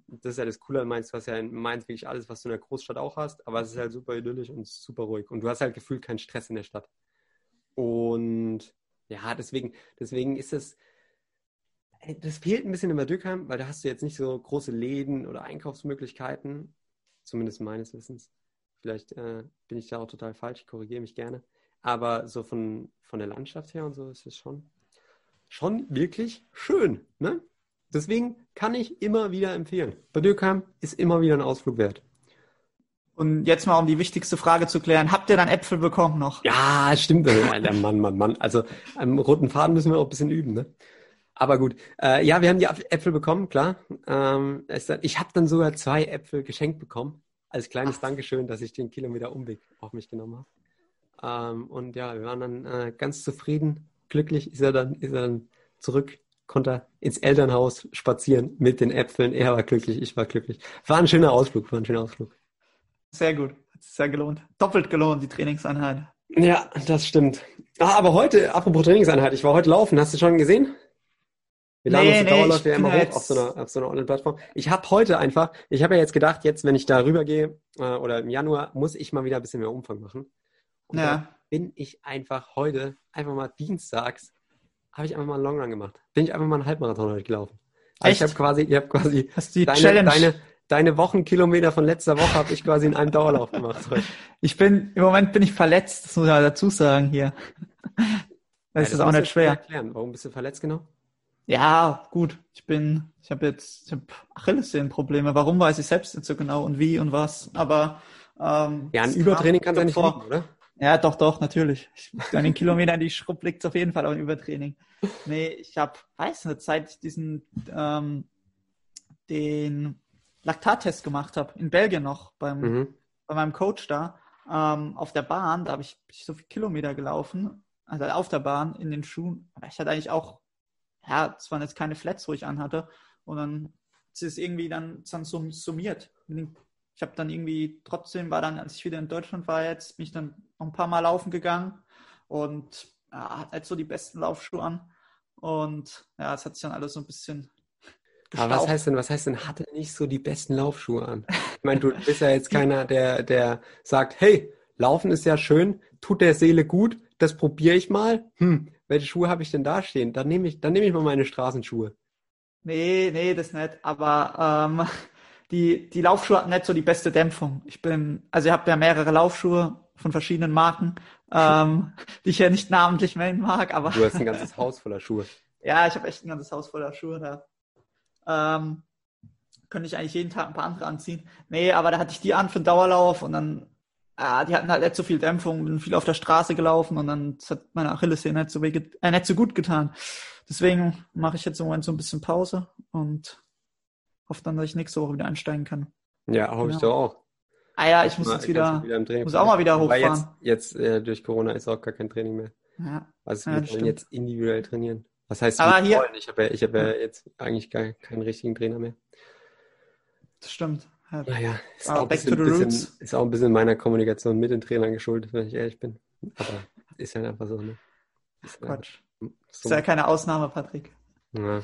das ist ja das Coole in Mainz, du hast ja in Mainz wirklich alles, was du in der Großstadt auch hast, aber es ist halt super idyllisch und super ruhig. Und du hast halt gefühlt keinen Stress in der Stadt. Und ja, deswegen, deswegen ist es, das fehlt ein bisschen in Bad Dürkheim, weil da hast du jetzt nicht so große Läden oder Einkaufsmöglichkeiten, zumindest meines Wissens. Vielleicht äh, bin ich da auch total falsch, ich korrigiere mich gerne. Aber so von, von der Landschaft her und so ist es schon, schon wirklich schön. Ne? Deswegen kann ich immer wieder empfehlen. Bad Dürkheim ist immer wieder ein Ausflug wert. Und jetzt mal, um die wichtigste Frage zu klären. Habt ihr dann Äpfel bekommen noch? Ja, stimmt. Alter, Mann, Mann, Mann. Also am roten Faden müssen wir auch ein bisschen üben, ne? Aber gut. Äh, ja, wir haben die Äpfel bekommen, klar. Ähm, ich habe dann sogar zwei Äpfel geschenkt bekommen. Als kleines Ach. Dankeschön, dass ich den Kilometer Umweg auf mich genommen habe. Ähm, und ja, wir waren dann äh, ganz zufrieden, glücklich ist er dann, ist er dann zurück konnte ins Elternhaus spazieren mit den Äpfeln. Er war glücklich, ich war glücklich. War ein schöner Ausflug, war ein schöner Ausflug. Sehr gut, hat sich sehr gelohnt. Doppelt gelohnt, die Trainingseinheit. Ja, das stimmt. Ah, aber heute, apropos Trainingseinheit, ich war heute laufen, hast du schon gesehen? Wir laden nee, uns nee, Dauerläufe ja immer hoch auf so einer, auf so einer Online-Plattform. Ich habe heute einfach, ich habe ja jetzt gedacht, jetzt, wenn ich da rübergehe äh, oder im Januar, muss ich mal wieder ein bisschen mehr Umfang machen. Und ja. bin ich einfach heute, einfach mal dienstags, habe ich einfach mal einen Longrun gemacht. Bin ich einfach mal einen Halbmarathon heute gelaufen. Also ich habe quasi, ich habe quasi Hast die deine, Challenge. deine, deine Wochenkilometer von letzter Woche habe ich quasi in einem Dauerlauf gemacht. Heute. *laughs* Ich bin, im Moment bin ich verletzt, das muss ich dazu sagen hier. Das ja, ist das auch nicht schwer. Erklären. Warum bist du verletzt genau? Ja, gut. Ich bin, ich habe jetzt, ich habe Achillessehnenprobleme. Warum weiß ich selbst nicht so genau und wie und was. Aber ähm, ja, ein Übertraining kann ja nicht liegen, oder? Ja, doch, doch, natürlich. An den Kilometern, die ich schrubb, liegt auf jeden Fall auch ein Übertraining. Nee, ich habe, weiß nicht, seit ich diesen ähm, den Laktattest gemacht habe, in Belgien noch, beim, mhm. bei meinem Coach da, ähm, auf der Bahn, da habe ich, ich so viele Kilometer gelaufen, also auf der Bahn, in den Schuhen. Aber ich hatte eigentlich auch, ja, es waren jetzt keine Flats, wo ich anhatte. Und dann ist es irgendwie dann, dann summiert. Ich habe dann irgendwie, trotzdem war dann, als ich wieder in Deutschland war jetzt, bin ich dann noch ein paar Mal laufen gegangen und ja, hat halt so die besten Laufschuhe an. Und ja, es hat sich dann alles so ein bisschen. Gestaucht. Aber was heißt denn, was heißt denn, hatte nicht so die besten Laufschuhe an? Ich meine, du bist ja jetzt keiner, der, der sagt, hey, Laufen ist ja schön, tut der Seele gut, das probiere ich mal. Hm, welche Schuhe habe ich denn da stehen? Dann nehme ich, dann nehme ich mal meine Straßenschuhe. Nee, nee, das nicht. Aber ähm, *laughs* die, die Laufschuhe hatten nicht so die beste Dämpfung. Ich bin, also ich habe ja mehrere Laufschuhe von verschiedenen Marken, ähm, *laughs* die ich ja nicht namentlich nennen mag, aber. Du hast ein ganzes *laughs* Haus voller Schuhe. ja, ich habe echt ein ganzes Haus voller Schuhe da. Ähm, könnte ich eigentlich jeden Tag ein paar andere anziehen. Nee, aber da hatte ich die an für den Dauerlauf und dann, ah, die hatten halt nicht so viel Dämpfung, bin viel auf der Straße gelaufen und dann hat meine Achillessehne nicht so, äh, nicht so gut getan. Deswegen mache ich jetzt im Moment so ein bisschen Pause und hoffe dann, dass ich nächste Woche wieder einsteigen kann. Ja, hoffe ja. ich doch auch. Ah ja, ich muss jetzt wieder, wieder muss auch mal wieder hochfahren. Jetzt, jetzt äh, durch Corona ist auch gar kein Training mehr. Ja. Also wir ja, wollen jetzt individuell trainieren. Was heißt Aber hier, wollen? Ich habe ja, ich hab ja jetzt eigentlich gar keinen richtigen Trainer mehr. Das stimmt. Ja. Naja, ist, auch, bisschen, bisschen, ist auch ein bisschen meiner Kommunikation mit den Trainern geschuldet, wenn ich ehrlich bin. Aber ist halt einfach so, ne? Ist Quatsch. So. Ist ja keine Ausnahme, Patrick. Ja.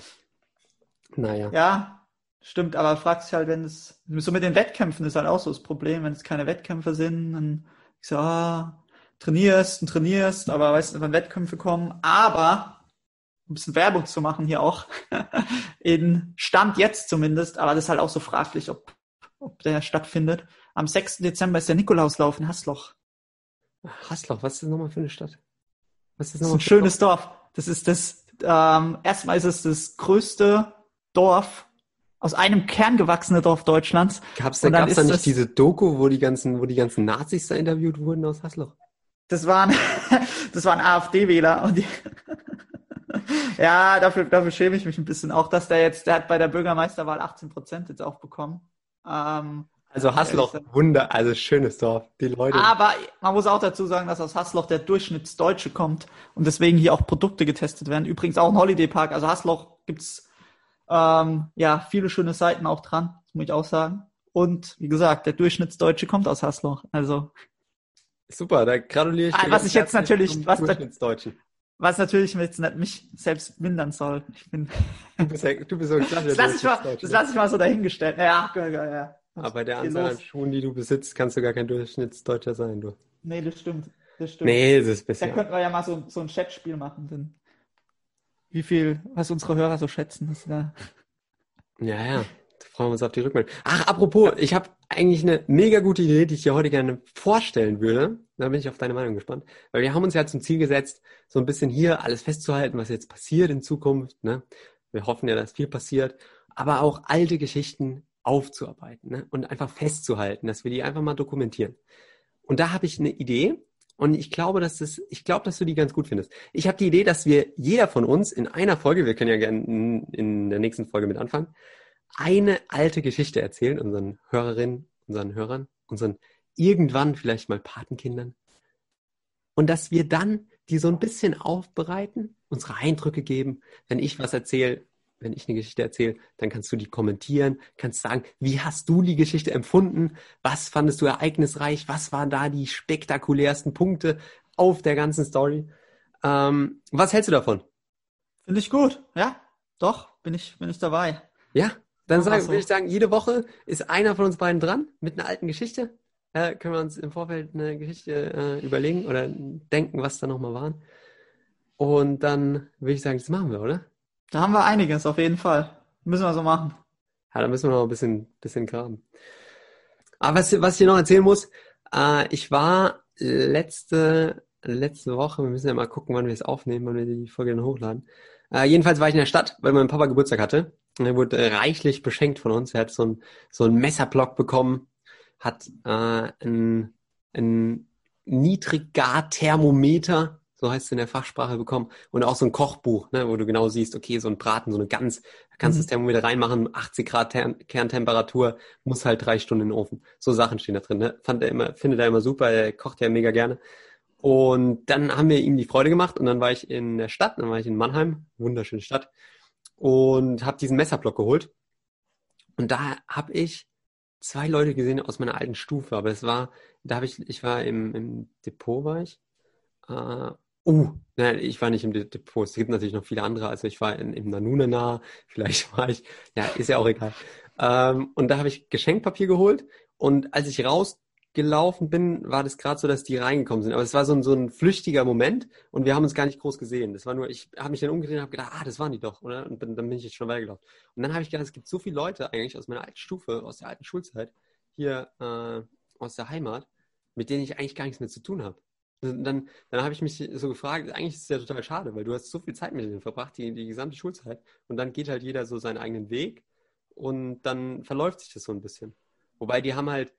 Naja. Ja, Stimmt, aber fragst dich halt, wenn es, so mit den Wettkämpfen ist halt auch so das Problem, wenn es keine Wettkämpfe sind, dann ich so, ah, trainierst und trainierst, aber weißt du, wenn Wettkämpfe kommen, aber ein bisschen Werbung zu machen hier auch, *laughs* in Stand jetzt zumindest, aber das ist halt auch so fraglich, ob der stattfindet. Am 6. Dezember ist der Nikolauslauf in Hasloch. Hasloch, was ist das nochmal für eine Stadt? Was ist das, das ist ein schönes Dorf? Dorf. Das ist das, ähm, erstmal ist es das größte Dorf aus einem Kern gewachsene Dorf Deutschlands. Gab's da, gab's da nicht diese Doku, wo die ganzen, wo die ganzen Nazis da interviewt wurden aus Hasloch? Das waren, *laughs* das waren AfD-Wähler und die, *laughs* ja, dafür, dafür schäme ich mich ein bisschen. Auch, dass der jetzt, der hat bei der Bürgermeisterwahl 18 Prozent jetzt auch bekommen. Ähm, also Hasloch, Wunder, also schönes Dorf, die Leute. Aber man muss auch dazu sagen, dass aus Hasloch der Durchschnittsdeutsche kommt und deswegen hier auch Produkte getestet werden. Übrigens auch ein Holiday Park. Also Hasloch gibt's Ähm, ja, viele schöne Seiten auch dran, muss ich auch sagen. Und wie gesagt, der Durchschnittsdeutsche kommt aus Haslo. Also super, da gratuliere ich ah, dir. Was ich jetzt natürlich, was. Was natürlich jetzt nicht mich selbst mindern soll. Ich bin. *laughs* Du bist, ja, du bist so ein klassischer Das lasse ich mal, das lasse ich mal so dahingestellt. Ja, ja, ja. ja. Aber bei der Anzahl los. an Schuhen, die du besitzt, kannst du gar kein Durchschnittsdeutscher sein, du. Nee, das stimmt. Das stimmt. Nee, das ist Da bisher. könnten wir ja mal so, so ein Chatspiel machen, denn wie viel, was unsere Hörer so schätzen, dass da. Ja, ja. Da freuen wir uns auf die Rückmeldung. Ach, apropos, ich habe eigentlich eine mega gute Idee, die ich dir heute gerne vorstellen würde. Da bin ich auf deine Meinung gespannt. Weil wir haben uns ja zum Ziel gesetzt, so ein bisschen hier alles festzuhalten, was jetzt passiert in Zukunft. Ne? Wir hoffen ja, dass viel passiert. Aber auch alte Geschichten aufzuarbeiten ne? und einfach festzuhalten, dass wir die einfach mal dokumentieren. Und da habe ich eine Idee. Und ich glaube, dass das, ich glaube, dass du die ganz gut findest. Ich habe die Idee, dass wir jeder von uns in einer Folge, wir können ja gerne in, in der nächsten Folge mit anfangen, eine alte Geschichte erzählen, unseren Hörerinnen, unseren Hörern, unseren irgendwann vielleicht mal Patenkindern. Und dass wir dann die so ein bisschen aufbereiten, unsere Eindrücke geben. Wenn ich was erzähle, wenn ich eine Geschichte erzähle, dann kannst du die kommentieren, kannst sagen, wie hast du die Geschichte empfunden? Was fandest du ereignisreich? Was waren da die spektakulärsten Punkte auf der ganzen Story? Ähm, was hältst du davon? Finde ich gut, ja? Doch, bin ich, bin ich dabei. Ja, dann sagen, so. würde ich sagen, jede Woche ist einer von uns beiden dran mit einer alten Geschichte. Äh, können wir uns im Vorfeld eine Geschichte äh, überlegen oder denken, was da nochmal waren. Und dann würde ich sagen, das machen wir, oder? Da haben wir einiges, auf jeden Fall. Müssen wir so machen. Ja, da müssen wir noch ein bisschen, bisschen graben. Aber was, was ich noch erzählen muss, äh, ich war letzte, letzte Woche, wir müssen ja mal gucken, wann wir es aufnehmen, wann wir die Folge dann hochladen. Äh, jedenfalls war ich in der Stadt, weil mein Papa Geburtstag hatte. Und er wurde reichlich beschenkt von uns. Er hat so ein so einen Messerblock bekommen, hat äh, ein, ein Niedriggar-Thermometer, so heißt es in der Fachsprache, bekommen und auch so ein Kochbuch, ne, wo du genau siehst, okay, so ein Braten, so eine Gans, da kannst du Mhm. das Thermometer reinmachen, 80 Grad Ter Kerntemperatur, muss halt drei Stunden in den Ofen. So Sachen stehen da drin. Ne? Fand er immer, findet er immer super, er kocht ja mega gerne. Und dann haben wir ihm die Freude gemacht und dann war ich in der Stadt, dann war ich in Mannheim, wunderschöne Stadt, und habe diesen Messerblock geholt. Und da habe ich zwei Leute gesehen aus meiner alten Stufe, aber es war, da habe ich, ich war im, im Depot, war ich. Äh, uh, nein, ich war nicht im De- Depot. Es gibt natürlich noch viele andere. Also ich war in, im Nanunana, *laughs* vielleicht war ich, ja, ist ja auch egal. Ähm, und da habe ich Geschenkpapier geholt und als ich rausgelaufen bin, war das gerade so, dass die reingekommen sind. Aber es war so ein, so ein flüchtiger Moment und wir haben uns gar nicht groß gesehen. Das war nur, ich habe mich dann umgedreht und habe gedacht, ah, das waren die doch, oder? Und bin, dann bin ich jetzt schon weitergelaufen. Und dann habe ich gedacht, es gibt so viele Leute eigentlich aus meiner alten Stufe, aus der alten Schulzeit, hier äh, aus der Heimat, mit denen ich eigentlich gar nichts mehr zu tun habe. Dann, dann habe ich mich so gefragt, eigentlich ist es ja total schade, weil du hast so viel Zeit mit denen verbracht, die, die gesamte Schulzeit. Und dann geht halt jeder so seinen eigenen Weg und dann verläuft sich das so ein bisschen. Wobei die haben halt,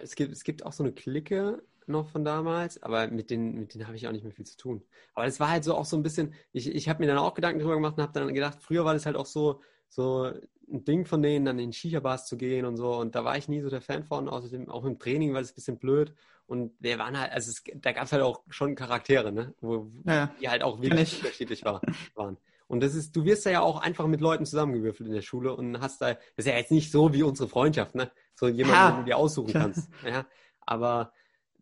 es gibt, es gibt auch so eine Clique noch von damals, aber mit denen, mit denen habe ich auch nicht mehr viel zu tun. Aber das war halt so auch so ein bisschen, ich, ich habe mir dann auch Gedanken drüber gemacht und habe dann gedacht, früher war das halt auch so, so ein Ding von denen, dann in Shisha-Bars zu gehen und so. Und da war ich nie so der Fan von, außerdem auch im Training war das ein bisschen blöd. Und wir waren halt, also es, da gab es halt auch schon Charaktere, ne? Wo, Ja, die halt auch wirklich ich. unterschiedlich war, waren. Und das ist, du wirst da ja auch einfach mit Leuten zusammengewürfelt in der Schule und hast da, das ist ja jetzt nicht so wie unsere Freundschaft, ne? So jemanden, Ja, den du dir aussuchen kannst. Ja, aber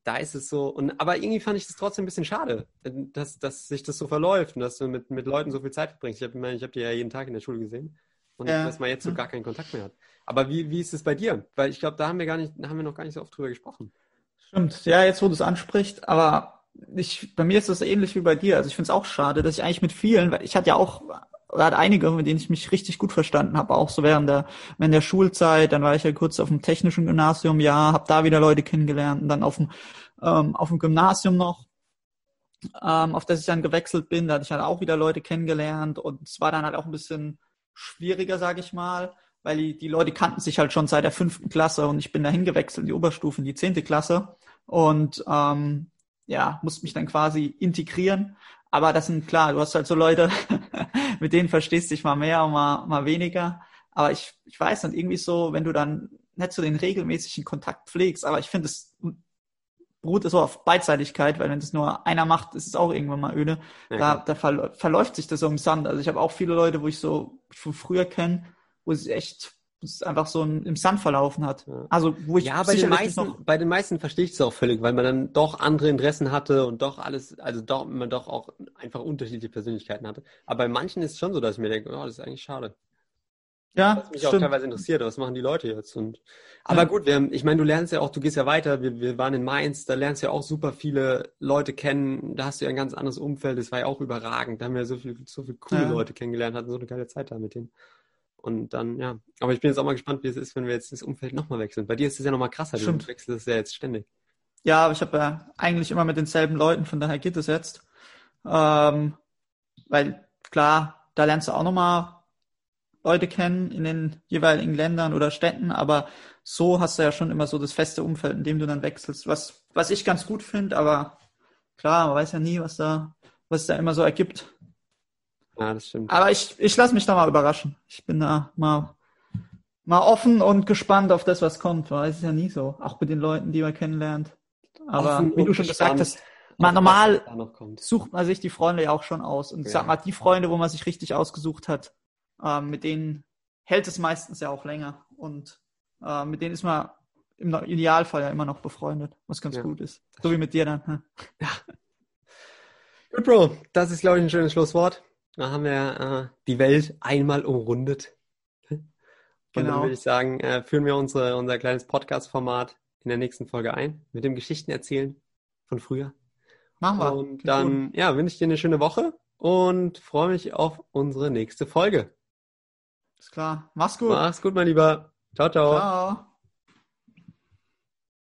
da ist es so, und aber irgendwie fand ich das trotzdem ein bisschen schade, dass, dass sich das so verläuft und dass du mit, mit Leuten so viel Zeit verbringst. Ich habe ich hab die ja jeden Tag in der Schule gesehen und Ja. dass man jetzt so gar keinen Kontakt mehr hat. Aber wie, wie ist es bei dir? Weil ich glaube, da haben wir gar nicht, haben wir noch gar nicht so oft drüber gesprochen. Stimmt, ja, jetzt wo du es ansprichst, aber ich, bei mir ist das ähnlich wie bei dir. Also ich finde es auch schade, dass ich eigentlich mit vielen, weil ich hatte ja auch, hatte einige, mit denen ich mich richtig gut verstanden habe, auch so während der, während der Schulzeit, dann war ich ja kurz auf dem technischen Gymnasium, ja, habe da wieder Leute kennengelernt und dann auf dem, ähm, auf dem Gymnasium noch, ähm, auf das ich dann gewechselt bin, da hatte ich halt auch wieder Leute kennengelernt und es war dann halt auch ein bisschen schwieriger, sage ich mal, weil die, die Leute kannten sich halt schon seit der fünften Klasse und ich bin dahin gewechselt in die Oberstufe, in die zehnte Klasse und ähm, ja, musste mich dann quasi integrieren. Aber das sind klar, du hast halt so Leute, mit denen verstehst du dich mal mehr und mal, mal weniger. Aber ich, ich weiß nicht, irgendwie so, wenn du dann nicht so den regelmäßigen Kontakt pflegst, aber ich finde es beruht so auf Beidseitigkeit, weil wenn das nur einer macht, ist es auch irgendwann mal öde. Ja, da, da verl verläuft sich das so im Sand. Also ich habe auch viele Leute, wo ich so von früher kenne, wo es echt es einfach so ein, im Sand verlaufen hat. Ja. Also wo ich Ja, bei den, meisten, noch bei den meisten verstehe ich es auch völlig, weil man dann doch andere Interessen hatte und doch alles, also doch, man doch auch einfach unterschiedliche Persönlichkeiten hatte. Aber bei manchen ist es schon so, dass ich mir denke, oh, das ist eigentlich schade. ja, Was mich auch stimmt. teilweise interessiert, was machen die Leute jetzt? Und, aber Ja. gut, wir ich meine, du lernst ja auch, du gehst ja weiter, wir, wir waren in Mainz, da lernst du ja auch super viele Leute kennen, da hast du ja ein ganz anderes Umfeld, das war ja auch überragend, da haben wir so viel, so viele coole Ja. Leute kennengelernt, hatten so eine geile Zeit da mit denen. Und dann, ja, aber ich bin jetzt auch mal gespannt, wie es ist, wenn wir jetzt das Umfeld nochmal wechseln. Bei dir ist es ja nochmal krasser, Stimmt. du wechselst es ja jetzt ständig. Ja, aber ich habe ja eigentlich immer mit denselben Leuten, von daher geht es jetzt. Ähm, weil klar, da lernst du auch nochmal Leute kennen in den jeweiligen Ländern oder Städten, aber so hast du ja schon immer so das feste Umfeld, in dem du dann wechselst, was, was ich ganz gut finde, aber klar, man weiß ja nie, was da, was da immer so ergibt. Ja, das stimmt. Aber ich, ich lasse mich da mal überraschen. Ich bin da mal, mal offen und gespannt auf das, was kommt. Man weiß es ja nie so. Auch mit den Leuten, die man kennenlernt. Aber Offen wie du schon gesagt hast, auf normal sucht man sich die Freunde ja auch schon aus. Und ich Ja. sag mal, die Freunde, wo man sich richtig ausgesucht hat, ähm, mit denen hält es meistens ja auch länger. Und äh, mit denen ist man im Idealfall ja immer noch befreundet, was ganz Ja. gut ist. So wie mit dir dann. hm? Gut, Bro, das ist, glaube ich, ein schönes Schlusswort. Da haben wir äh, die Welt einmal umrundet. Und dann Genau. würde ich sagen, äh, führen wir unsere, unser kleines Podcast-Format in der nächsten Folge ein, mit dem Geschichten erzählen von früher. Machen wir. Und dann, ja, wünsche ich dir eine schöne Woche und freue mich auf unsere nächste Folge. Ist klar. Mach's gut. Mach's gut, mein Lieber. Ciao, ciao. Ciao.